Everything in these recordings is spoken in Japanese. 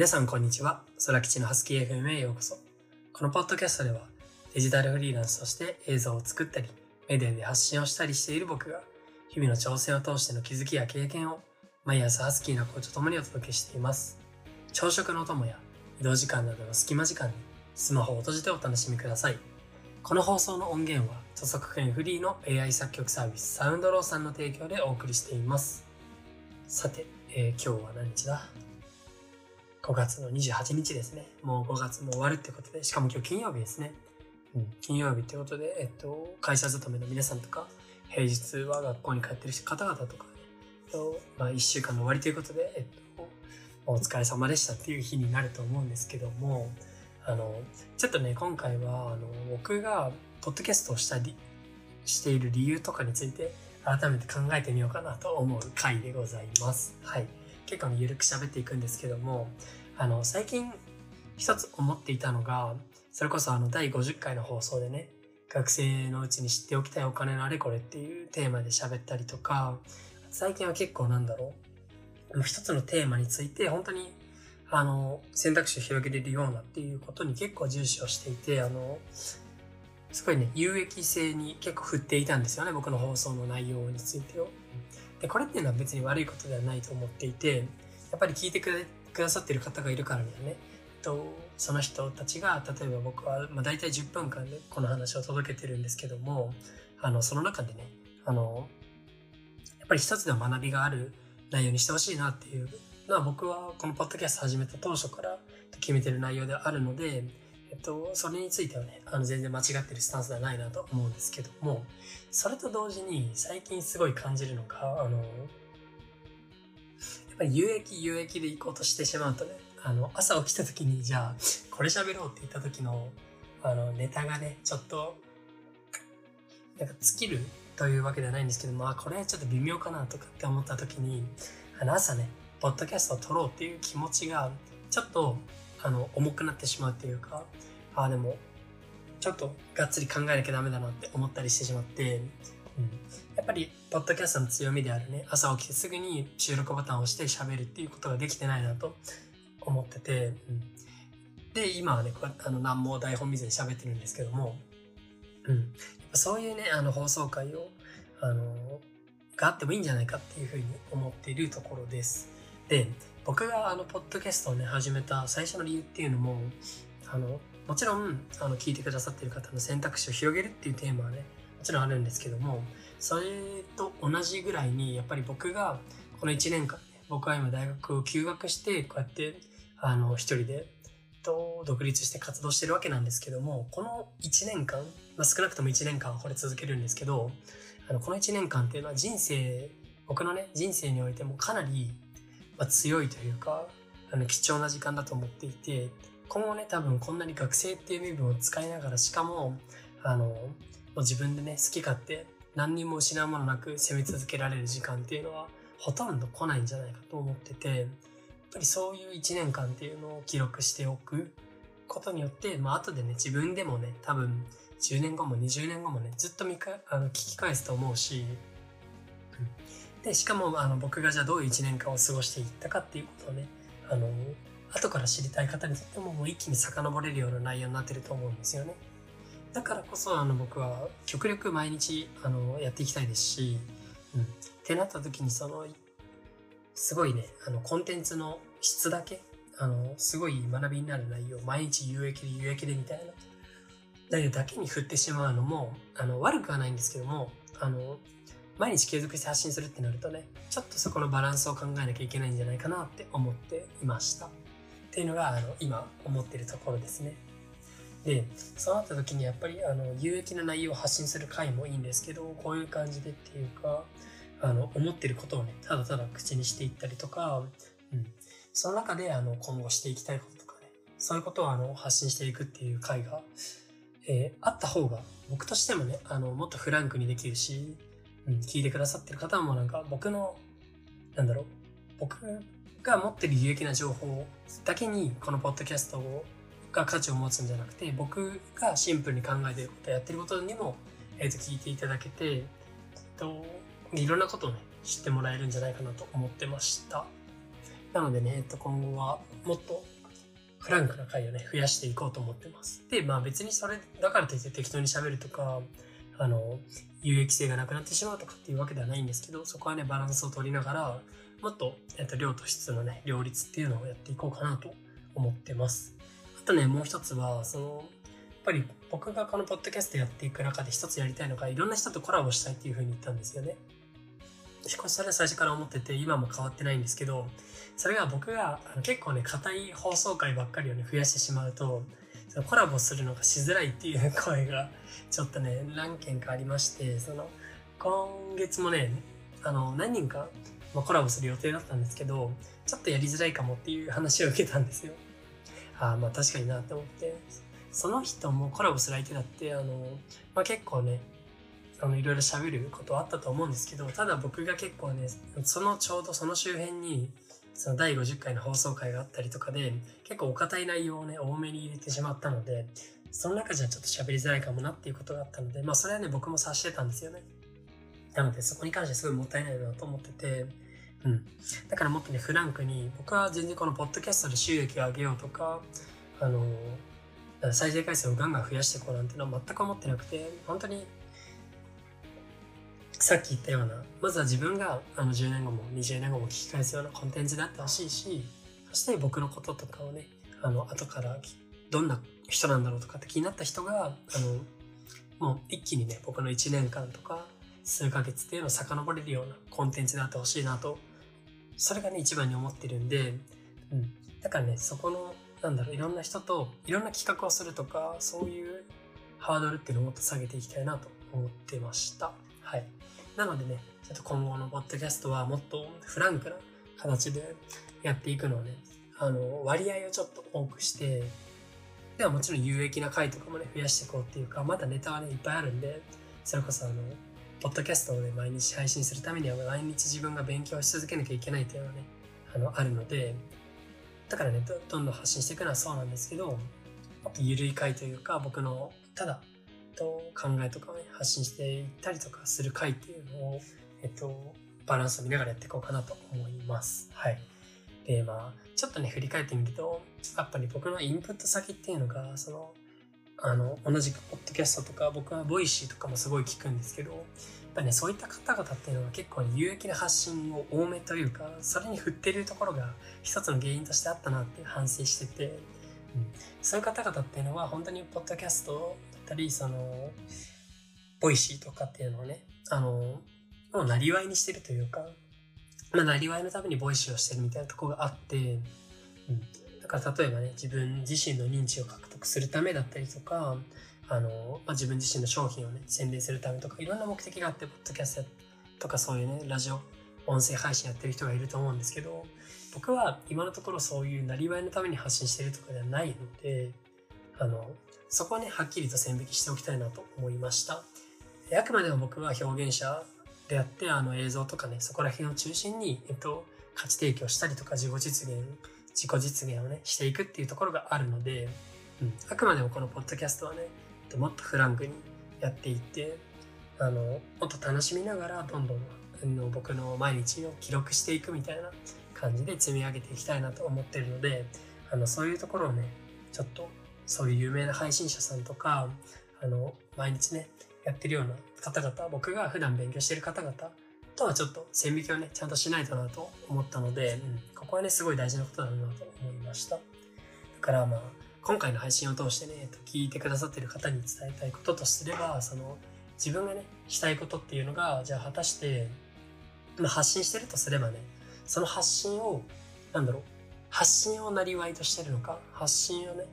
皆さんこんにちは。空吉のハスキー FM へようこそ。このポッドキャストではデジタルフリーランスとして映像を作ったり、メディアで発信をしたりしている僕が日々の挑戦を通しての気づきや経験を毎朝ハスキーな声と共にお届けしています。朝食のお供や移動時間などの隙間時間にスマホを閉じてお楽しみください。この放送の音源は著作権フリーの AI 作曲サービスサウンドローさんの提供でお送りしています。さて、えー、今日は何日だ？5月の28日ですね。もう5月も終わるってことで、しかも今日金曜日ですね。うん、金曜日ってことで、えっと、会社勤めの皆さんとか、平日は学校に通ってる方々とか、ね、とまあ、1週間の終わりということで、えっと、お疲れ様でしたっていう日になると思うんですけども、あの、ちょっとね、今回は、あの、僕が、ポッドキャストをしたり、している理由とかについて、改めて考えてみようかなと思う回でございます。はい。結構ゆるく喋っていくんですけども、あの、最近一つ思っていたのが、それこそあの第50回の放送でね、学生のうちに知っておきたいお金のあれこれっていうテーマで喋ったりとか、最近は結構なんだろう、一つのテーマについて本当にあの、選択肢を広げれるようなっていうことに結構重視をしていて、あの、すごいね、有益性に結構振っていたんですよね、僕の放送の内容についてを。で、これっていうのは別に悪いことではないと思っていて、やっぱり聞いてくださってる方がいるからにはね、とその人たちが、例えば僕は、まあ、大体10分間でこの話を届けてるんですけども、あの、その中でね、あの、やっぱり一つでも学びがある内容にしてほしいなっていうのは僕はこのポッドキャスト始めた当初から決めてる内容であるので、えっと、それについてはね、あの、全然間違ってるスタンスではないなと思うんですけども、それと同時に最近すごい感じるのが、あの、やっぱり有益有益で行こうとしてしまうとね、あの、朝起きた時に、じゃあ、これ喋ろうって言った時の、あの、ネタがね、ちょっと、なんか尽きるというわけではないんですけど、まあ、これちょっと微妙かなとかって思った時に、あの、朝ね、ポッドキャストを撮ろうっていう気持ちが、ちょっと、あの、重くなってしまうっていうか、ああ、でも、ちょっとがっつり考えなきゃダメだなって思ったりしてしまって、うん、やっぱり、ポッドキャストの強みであるね、朝起きてすぐに収録ボタンを押して喋るっていうことができてないなと思ってて、うん、で、今はね、あの、何も台本見ずに喋ってるんですけども、うん、そういうね、あの、放送回を、あの、があってもいいんじゃないかっていうふうに思っているところです。で、僕があの、ポッドキャストをね、始めた最初の理由っていうのも、あの、もちろん、あの、聞いてくださってる方の選択肢を広げるっていうテーマはね、もちろんあるんですけども、それと同じぐらいに、やっぱり僕が、この1年間ね、僕は今大学を休学して、こうやって、あの、一人で、と、独立して活動してるわけなんですけども、この1年間、まあ、少なくとも1年間これ続けるんですけど、あの、この1年間っていうのは人生、僕のね、人生においてもかなり、まあ、強いというか、あの、貴重な時間だと思っていて、今後ね、多分こんなに学生っていう身分を使いながら、しかも、あの、もう自分でね、好き勝手、何にも失うものなく攻め続けられる時間っていうのは、ほとんど来ないんじゃないかと思ってて、やっぱりそういう1年間っていうのを記録しておくことによって、まあ後でね、自分でもね、多分10年後も20年後もね、ずっと見かあの聞き返すと思うし、で、しかもあの僕がじゃあどういう1年間を過ごしていったかっていうことをね、あの、後から知りたい方にとってももう一気に遡れるような内容になってると思うんですよね。だからこそあの僕は極力毎日あのやっていきたいですし、うん。ってなった時にその、すごいね、あのコンテンツの質だけ、あの、すごい学びになる内容、毎日有益で有益でみたいな内容だけに振ってしまうのも、あの、悪くはないんですけども、あの、毎日継続して発信するってなるとね、ちょっとそこのバランスを考えなきゃいけないんじゃないかなって思っていました。っていうのが、あの、今思ってるところですね。で、そうなった時にやっぱり、あの、有益な内容を発信する回もいいんですけど、こういう感じでっていうか、あの、思ってることをね、ただただ口にしていったりとか、うん。その中で、あの、今後していきたいこととかね、そういうことを、あの、発信していくっていう回が、えー、あった方が、僕としてもね、あの、もっとフランクにできるし、うん、聞いてくださってる方もなんか、僕の、なんだろう、僕が持ってる有益な情報だけにこのポッドキャストが価値を持つんじゃなくて僕がシンプルに考えてることやってることにも、えー、と聞いていただけてといろんなことをね知ってもらえるんじゃないかなと思ってましたなのでね、えっと、今後はもっとフランクな回をね、増やしていこうと思ってます。で、まあ別にそれだからといって適当に喋るとか、あの、有益性がなくなってしまうとかっていうわけではないんですけど、そこはね、バランスを取りながら、もっと、えっと、量と質のね、両立っていうのをやっていこうかなと思ってます。あとね、もう一つは、その、やっぱり僕がこのポッドキャストやっていく中で一つやりたいのが、いろんな人とコラボしたいっていうふうに言ったんですよね。しかしそれは最初から思ってて、今も変わってないんですけど、それが僕が結構ね、硬い放送回ばっかりをね、増やしてしまうと、そのコラボするのがしづらいっていう声がちょっとね、何件かありまして、その、今月もね、あの、何人か、まあ、コラボする予定だったんですけど、ちょっとやりづらいかもっていう話を受けたんですよ。ああ、まあ確かになって思って、その人もコラボする相手だって、あの、まあ結構ね、あの、いろいろ喋ることはあったと思うんですけど、ただ僕が結構ね、そのちょうどその周辺に、その第50回の放送回があったりとかで、結構お堅い内容をね、多めに入れてしまったので、その中じゃちょっと喋りづらいかもなっていうことがあったので、まあそれはね、僕も察してたんですよね。なのでそこに関してすごいもったいないなと思ってて、うん。だからもっとね、フランクに、僕は全然このポッドキャストで収益を上げようとか、あの、再生回数をガンガン増やしていこうなんてのは全く思ってなくて、本当にさっき言ったような、まずは自分があの10年後も20年後も聞き返すようなコンテンツであってほしいし、そして僕のこととかをね、あの、後からどんな人なんだろうとかって気になった人が、あの、もう一気にね、僕の1年間とか数ヶ月っていうのを遡れるようなコンテンツであってほしいなと、それがね、一番に思ってるんで、うん。だからね、そこの、なんだろう、いろんな人といろんな企画をするとか、そういうハードルっていうのをもっと下げていきたいなと思ってました。はい。なのでね、ちょっと今後のポッドキャストはもっとフランクな形でやっていくのをね、あの、割合をちょっと多くして、ではもちろん有益な回とかもね、増やしていこうっていうか、まだネタはね、いっぱいあるんで、それこそあの、ポッドキャストをね、毎日配信するためには毎日自分が勉強し続けなきゃいけないっていうのはね、あの、あるので、だからねど、んどん発信していくのはそうなんですけど、あと緩い回というか、僕の、ただ、と考えとかを、ね、発信していったりとかする回っていうのを、えっと、バランスを見ながらやっていこうかなと思います。はい。で、まあ、ちょっとね、振り返ってみると、やっぱり僕のインプット先っていうのが、その、あの、同じくポッドキャストとか、僕はボイシーとかもすごい聞くんですけど、やっぱね、そういった方々っていうのは結構、有益な発信を多めというか、それに振ってるところが一つの原因としてあったなって反省してて、うん、そういう方々っていうのは本当にポッドキャストだったり、その、ボイシーとかっていうのをね、あの、もうなりわいにしてるというか、まあ、なりわいのためにボイシーをしてるみたいなとこがあって、うん。だから例えばね、自分自身の認知を獲得するためだったりとか、あの、まあ、自分自身の商品をね、宣伝するためとか、いろんな目的があって、ポッドキャストとかそういうね、ラジオ、音声配信やってる人がいると思うんですけど、僕は今のところそういうなりわいのために発信してるとかではないので、あの、そこはね、はっきりと線引きしておきたいなと思いました。あくまでも僕は表現者であって、あの映像とかね、そこら辺を中心に、えっと、価値提供したりとか自己実現、自己実現をね、していくっていうところがあるので、うん、あくまでもこのポッドキャストはね、もっとフランクにやっていって、あの、もっと楽しみながら、どんどんあの僕の毎日を記録していくみたいな感じで積み上げていきたいなと思ってるので、あの、そういうところをね、ちょっとそういう有名な配信者さんとか、あの、毎日ね、やってるような方々、僕が普段勉強してる方々とはちょっと線引きをね、ちゃんとしないとなと思ったので、うん、ここはね、すごい大事なことだなと思いました。だからまあ、今回の配信を通してね、と聞いてくださってる方に伝えたいこととすれば、その、自分がね、したいことっていうのが、じゃあ果たして、ま、発信してるとすればね、その発信を、なんだろう、発信をなりわいとしてるのか、発信をね、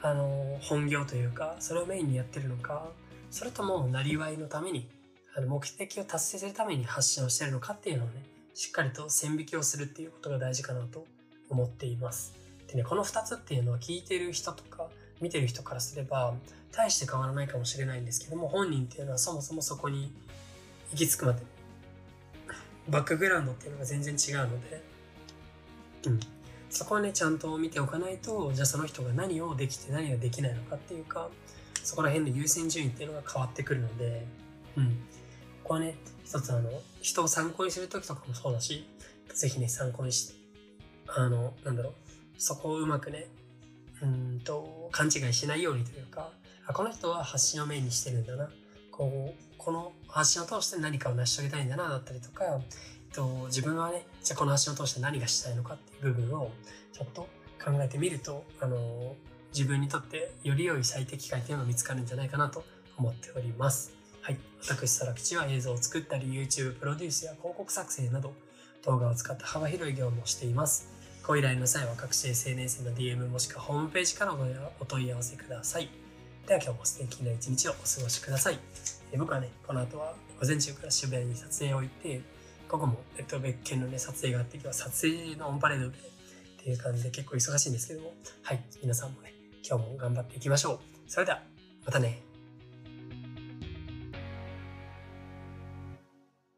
あの、本業というか、それをメインにやってるのか、それとも、なりわいのために、あの、目的を達成するために発信をしてるのかっていうのをね、しっかりと線引きをするっていうことが大事かなと思っています。でね、この2つっていうのは聞いてる人とか、見てる人からすれば、大して変わらないかもしれないんですけども、本人っていうのはそもそもそこに行き着くまで、バックグラウンドっていうのが全然違うので、うん。そこはね、ちゃんと見ておかないと、じゃあその人が何をできて何ができないのかっていうか、そこら辺の優先順位っていうのが変わってくるので、うん。ここはね、一つあの、人を参考にするときとかもそうだし、ぜひね、参考にしあの、なんだろう、そこをうまくね、うんと、勘違いしないようにというか、あこの人は発信をメインにしてるんだな。こう、この発信を通して何かを成し遂げたいんだな、だったりとか、えっと、自分はね、じゃあこの発信を通して何がしたいのかっていう部分をちょっと考えてみると、あの、自分にとってより良い最適解というのが見つかるんじゃないかなと思っております。はい。私、サラ吉は映像を作ったり、YouTube プロデュースや広告作成など、動画を使った幅広い業務をしています。ご依頼の際は各種 SNS の DM もしくはホームページからお問い合わせください。では今日も素敵な一日をお過ごしください。え僕はね、この後は午前中から渋谷に撮影を行って、午後も、えっと、別件のね、撮影があって、今日は撮影のオンパレードで、っていう感じで結構忙しいんですけども、はい、皆さんもね、今日も頑張っていきましょう。それでは、またね。